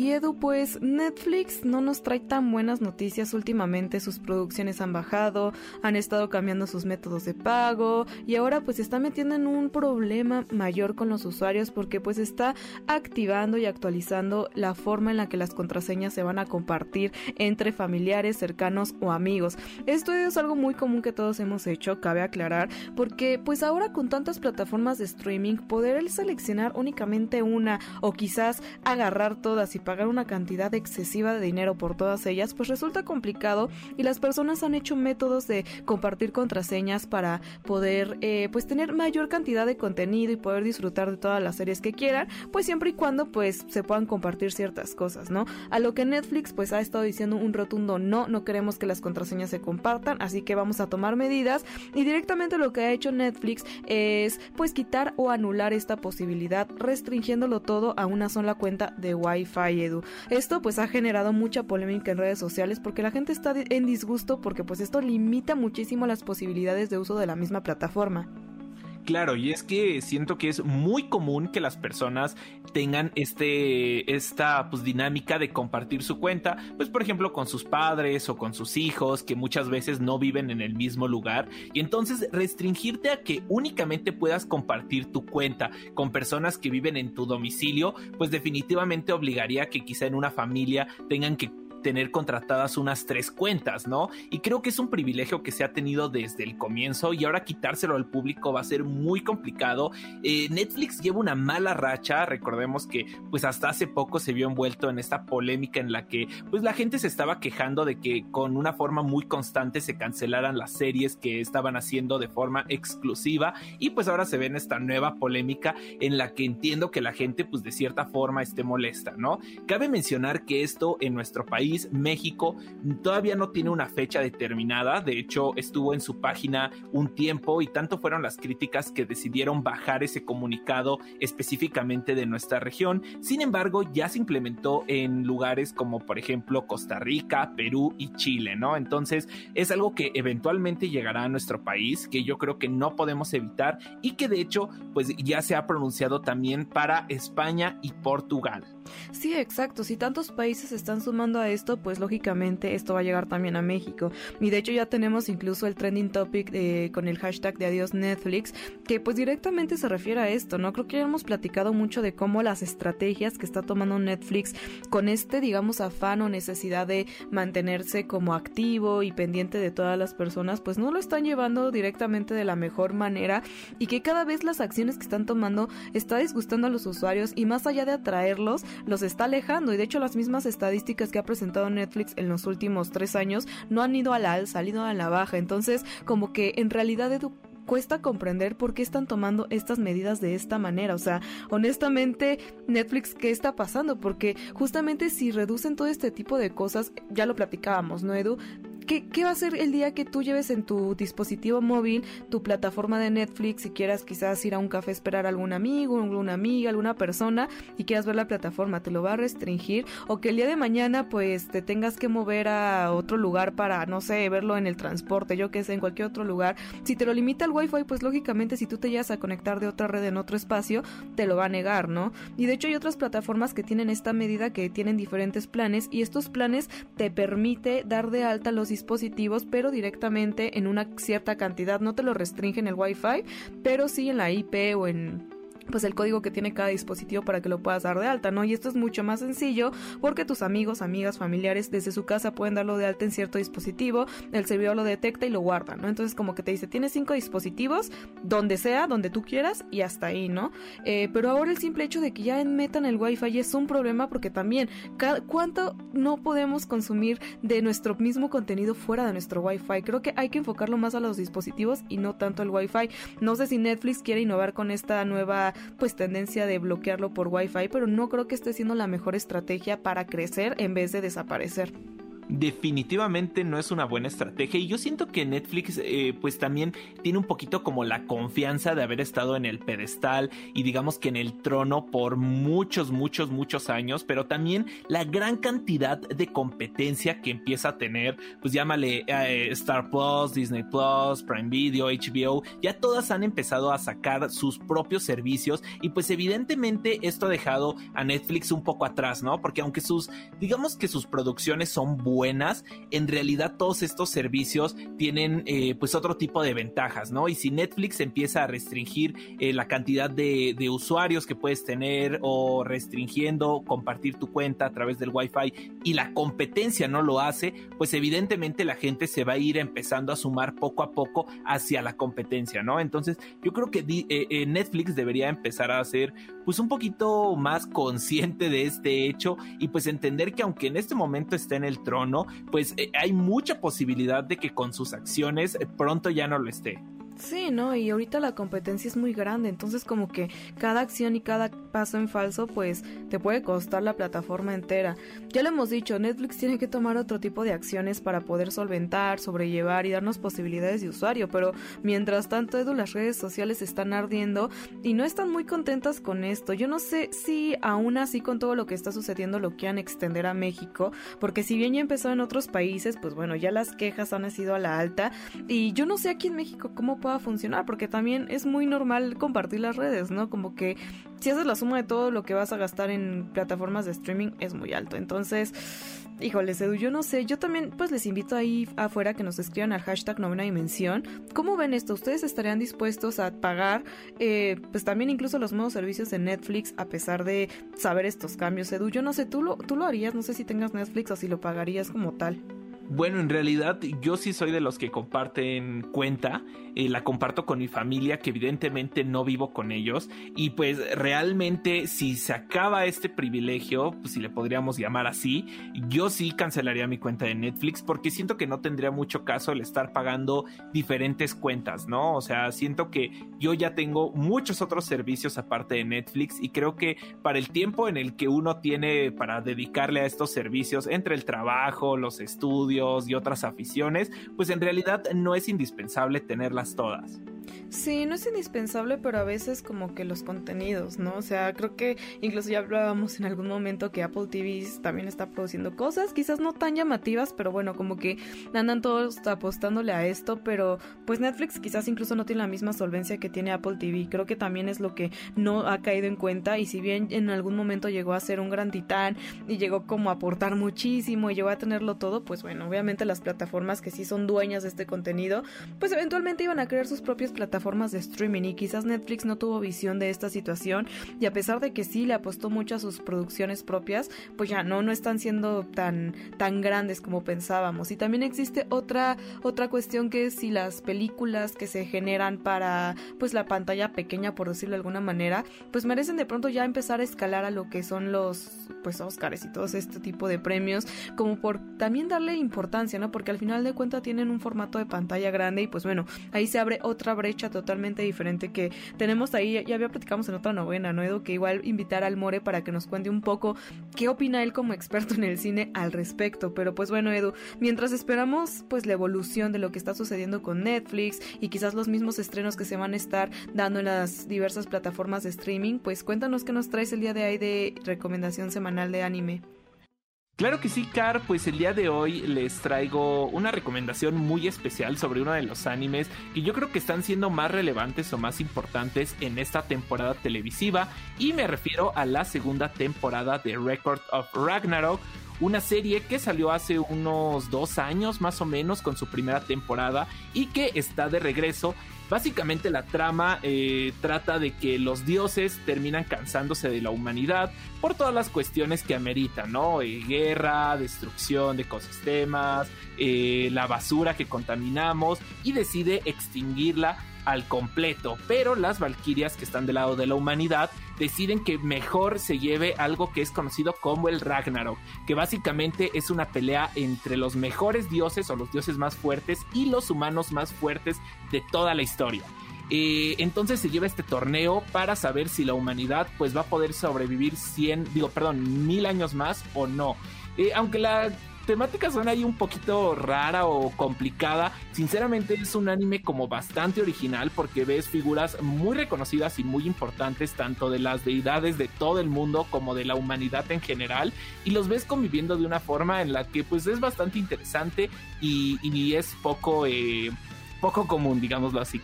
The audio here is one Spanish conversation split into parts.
Y Edu, pues Netflix no nos trae tan buenas noticias últimamente, sus producciones han bajado, han estado cambiando sus métodos de pago y ahora pues está metiendo en un problema mayor con los usuarios porque pues está activando y actualizando la forma en la que las contraseñas se van a compartir entre familiares, cercanos o amigos. Esto es algo muy común que todos hemos hecho, cabe aclarar, porque pues ahora con tantas plataformas de streaming poder seleccionar únicamente una o quizás agarrar todas y pagar una cantidad excesiva de dinero por todas ellas, pues resulta complicado y las personas han hecho métodos de compartir contraseñas para poder eh, pues tener mayor cantidad de contenido y poder disfrutar de todas las series que quieran, pues siempre y cuando pues se puedan compartir ciertas cosas, ¿no? A lo que Netflix pues ha estado diciendo un rotundo no, no queremos que las contraseñas se compartan, así que vamos a tomar medidas y directamente lo que ha hecho Netflix es pues quitar o anular esta posibilidad restringiéndolo todo a una sola cuenta de Wi-Fi Edu. Esto pues ha generado mucha polémica en redes sociales porque la gente está en disgusto porque pues esto limita muchísimo las posibilidades de uso de la misma plataforma. Claro, y es que siento que es muy común que las personas tengan este esta pues dinámica de compartir su cuenta, pues por ejemplo con sus padres o con sus hijos que muchas veces no viven en el mismo lugar. Y entonces restringirte a que únicamente puedas compartir tu cuenta con personas que viven en tu domicilio, pues definitivamente obligaría a que quizá en una familia tengan que tener contratadas unas tres cuentas, ¿no? Y creo que es un privilegio que se ha tenido desde el comienzo y ahora quitárselo al público va a ser muy complicado. Eh, Netflix lleva una mala racha, recordemos que pues hasta hace poco se vio envuelto en esta polémica en la que pues la gente se estaba quejando de que con una forma muy constante se cancelaran las series que estaban haciendo de forma exclusiva y pues ahora se ve en esta nueva polémica en la que entiendo que la gente pues de cierta forma esté molesta, ¿no? Cabe mencionar que esto en nuestro país México, todavía no tiene una fecha determinada. De hecho, estuvo en su página un tiempo y tanto fueron las críticas que decidieron bajar ese comunicado específicamente de nuestra región. Sin embargo, ya se implementó en lugares como por ejemplo Costa Rica, Perú y Chile, ¿no? Entonces es algo que eventualmente llegará a nuestro país, que yo creo que no podemos evitar y que de hecho pues ya se ha pronunciado también para España y Portugal. Sí, exacto. Si tantos países están sumando a esto, pues lógicamente esto va a llegar también a México. Y de hecho ya tenemos incluso el trending topic eh, con el hashtag de adiós Netflix, que pues directamente se refiere a esto, ¿no? Creo que ya hemos platicado mucho de cómo las estrategias que está tomando Netflix con este, digamos, afán o necesidad de mantenerse como activo y pendiente de todas las personas, pues no lo están llevando directamente de la mejor manera y que cada vez las acciones que están tomando está disgustando a los usuarios y más allá de atraerlos, los está alejando y de hecho las mismas estadísticas que ha presentado Netflix en los últimos tres años no han ido a la alza, han ido a la baja. Entonces, como que en realidad cuesta comprender por qué están tomando estas medidas de esta manera. O sea, honestamente, Netflix, ¿qué está pasando? Porque justamente si reducen todo este tipo de cosas, ya lo platicábamos, ¿no, Edu? ¿Qué, va a ser el día que tú lleves en tu dispositivo móvil tu plataforma de Netflix y quieras quizás ir a un café esperar a algún amigo, alguna amiga, alguna persona y quieras ver la plataforma? ¿Te lo va a restringir? O que el día de mañana pues te tengas que mover a otro lugar para, no sé, verlo en el transporte, yo que sé, en cualquier otro lugar. Si te lo limita el Wi-Fi, pues lógicamente si tú te llegas a conectar de otra red en otro espacio, te lo va a negar, ¿no? Y de hecho hay otras plataformas que tienen esta medida que tienen diferentes planes y estos planes te permite dar de alta los dispositivos, pero directamente en una cierta cantidad. No te lo restringen el Wi-Fi, pero sí en la IP o en pues el código que tiene cada dispositivo para que lo puedas dar de alta, ¿no? Y esto es mucho más sencillo porque tus amigos, amigas, familiares desde su casa pueden darlo de alta en cierto dispositivo, el servidor lo detecta y lo guarda, ¿no? Entonces como que te dice, tienes cinco dispositivos, donde sea, donde tú quieras y hasta ahí, ¿no? Eh, pero ahora el simple hecho de que ya metan el wifi es un problema porque también, ¿cuánto no podemos consumir de nuestro mismo contenido fuera de nuestro wifi? Creo que hay que enfocarlo más a los dispositivos y no tanto al wifi. No sé si Netflix quiere innovar con esta nueva pues tendencia de bloquearlo por Wi-Fi, pero no creo que esté siendo la mejor estrategia para crecer en vez de desaparecer definitivamente no es una buena estrategia y yo siento que Netflix eh, pues también tiene un poquito como la confianza de haber estado en el pedestal y digamos que en el trono por muchos muchos muchos años pero también la gran cantidad de competencia que empieza a tener pues llámale eh, Star Plus, Disney Plus, Prime Video, HBO ya todas han empezado a sacar sus propios servicios y pues evidentemente esto ha dejado a Netflix un poco atrás no porque aunque sus digamos que sus producciones son buenas buenas, en realidad todos estos servicios tienen eh, pues otro tipo de ventajas, ¿no? Y si Netflix empieza a restringir eh, la cantidad de, usuarios que puedes tener o restringiendo compartir tu cuenta a través del Wi-Fi y la competencia no lo hace, pues evidentemente la gente se va a ir empezando a sumar poco a poco hacia la competencia, ¿no? Entonces yo creo que eh, Netflix debería empezar a ser pues un poquito más consciente de este hecho y pues entender que aunque en este momento está en el trono, pues eh, hay mucha posibilidad de que con sus acciones eh, pronto ya no lo esté. Sí, ¿no? Y ahorita la competencia es muy grande, entonces como que cada acción y cada paso en falso pues te puede costar la plataforma entera. Ya lo hemos dicho, Netflix tiene que tomar otro tipo de acciones para poder solventar, sobrellevar y darnos posibilidades de usuario, pero mientras tanto Edu las redes sociales están ardiendo y no están muy contentas con esto. Yo no sé si aún así con todo lo que está sucediendo lo quieran extender a México, porque si bien ya empezó en otros países, pues bueno, ya las quejas han sido a la alta y yo no sé aquí en México cómo puede a funcionar, porque también es muy normal compartir las redes, ¿no? Como que si haces la suma de todo lo que vas a gastar en plataformas de streaming es muy alto. Entonces, híjole, Edu, yo no sé, yo también pues les invito ahí afuera que nos escriban al hashtag novena dimensión. ¿Cómo ven esto? ¿Ustedes estarían dispuestos a pagar eh, pues también incluso los nuevos servicios de Netflix a pesar de saber estos cambios, Edu? Yo no sé, ¿tú lo, tú lo harías? No sé si tengas Netflix o si lo pagarías como tal. Bueno, en realidad yo sí soy de los que comparten cuenta, eh, la comparto con mi familia, que evidentemente no vivo con ellos, y pues realmente si se acaba este privilegio, pues si le podríamos llamar así, yo sí cancelaría mi cuenta de Netflix porque siento que no tendría mucho caso el estar pagando diferentes cuentas, ¿no? O sea, siento que yo ya tengo muchos otros servicios aparte de Netflix y creo que para el tiempo en el que uno tiene para dedicarle a estos servicios, entre el trabajo, los estudios, y otras aficiones, pues en realidad no es indispensable tenerlas todas. Sí, no es indispensable, pero a veces como que los contenidos, ¿no? O sea, creo que incluso ya hablábamos en algún momento que Apple TV también está produciendo cosas, quizás no tan llamativas, pero bueno, como que andan todos apostándole a esto, pero pues Netflix quizás incluso no tiene la misma solvencia que tiene Apple TV. Creo que también es lo que no ha caído en cuenta y si bien en algún momento llegó a ser un gran titán y llegó como a aportar muchísimo y llegó a tenerlo todo, pues bueno, obviamente las plataformas que sí son dueñas de este contenido, pues eventualmente iban a crear sus plataformas de streaming y quizás Netflix no tuvo visión de esta situación y a pesar de que sí le apostó mucho a sus producciones propias, pues ya no, no están siendo tan, tan grandes como pensábamos. Y también existe otra, otra cuestión que es si las películas que se generan para pues la pantalla pequeña, por decirlo de alguna manera, pues merecen de pronto ya empezar a escalar a lo que son los pues Oscars y todo este tipo de premios, como por también darle importancia, ¿no? Porque al final de cuentas tienen un formato de pantalla grande y pues bueno, ahí se abre otra brecha totalmente diferente que tenemos ahí, ya había platicamos en otra novena, ¿no, Edu? Que igual invitar al More para que nos cuente un poco qué opina él como experto en el cine al respecto. Pero pues bueno, Edu, mientras esperamos pues la evolución de lo que está sucediendo con Netflix y quizás los mismos estrenos que se van a estar dando en las diversas plataformas de streaming, pues cuéntanos qué nos traes el día de hoy de recomendación semanal de anime. Claro que sí, Car, pues el día de hoy les traigo una recomendación muy especial sobre uno de los animes que yo creo que están siendo más relevantes o más importantes en esta temporada televisiva y me refiero a la segunda temporada de Record of Ragnarok, una serie que salió hace unos dos años más o menos con su primera temporada y que está de regreso Básicamente la trama eh, trata de que los dioses terminan cansándose de la humanidad por todas las cuestiones que ameritan, ¿no? Eh, guerra, destrucción de ecosistemas, eh, la basura que contaminamos y decide extinguirla al completo, pero las valquirias que están del lado de la humanidad deciden que mejor se lleve algo que es conocido como el Ragnarok, que básicamente es una pelea entre los mejores dioses o los dioses más fuertes y los humanos más fuertes de toda la historia. Eh, entonces se lleva este torneo para saber si la humanidad pues va a poder sobrevivir 100, digo, perdón, mil años más o no. Eh, aunque la temática suena ahí un poquito rara o complicada. Sinceramente es un anime como bastante original porque ves figuras muy reconocidas y muy importantes tanto de las deidades de todo el mundo como de la humanidad en general y los ves conviviendo de una forma en la que pues es bastante interesante y, es poco, eh, poco común, digámoslo así.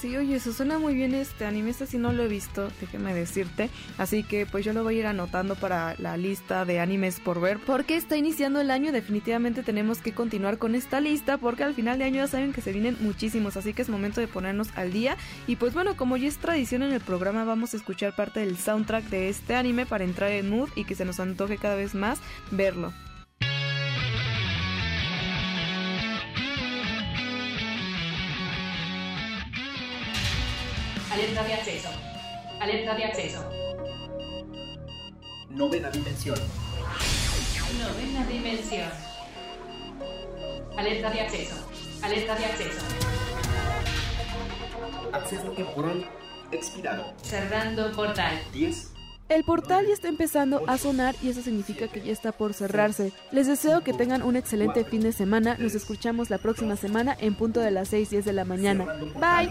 Sí, oye, eso suena muy bien este anime, este sí no lo he visto, déjeme decirte. Así que pues yo lo voy a ir anotando para la lista de animes por ver, porque está iniciando el año, definitivamente tenemos que continuar con esta lista, porque al final de año ya saben que se vienen muchísimos, así que es momento de ponernos al día. Y pues bueno, como ya es tradición en el programa, vamos a escuchar parte del soundtrack de este anime para entrar en mood y que se nos antoje cada vez más verlo. Alerta de acceso. Alerta de acceso. Novena dimensión. Novena dimensión. Alerta de acceso. Alerta de acceso. Acceso temporal expirado. Cerrando portal. 10. El portal ya está empezando a sonar y eso significa que ya está por cerrarse. Les deseo que tengan un excelente fin de semana. Nos escuchamos la próxima semana en punto de las 6 10 de la mañana. Bye.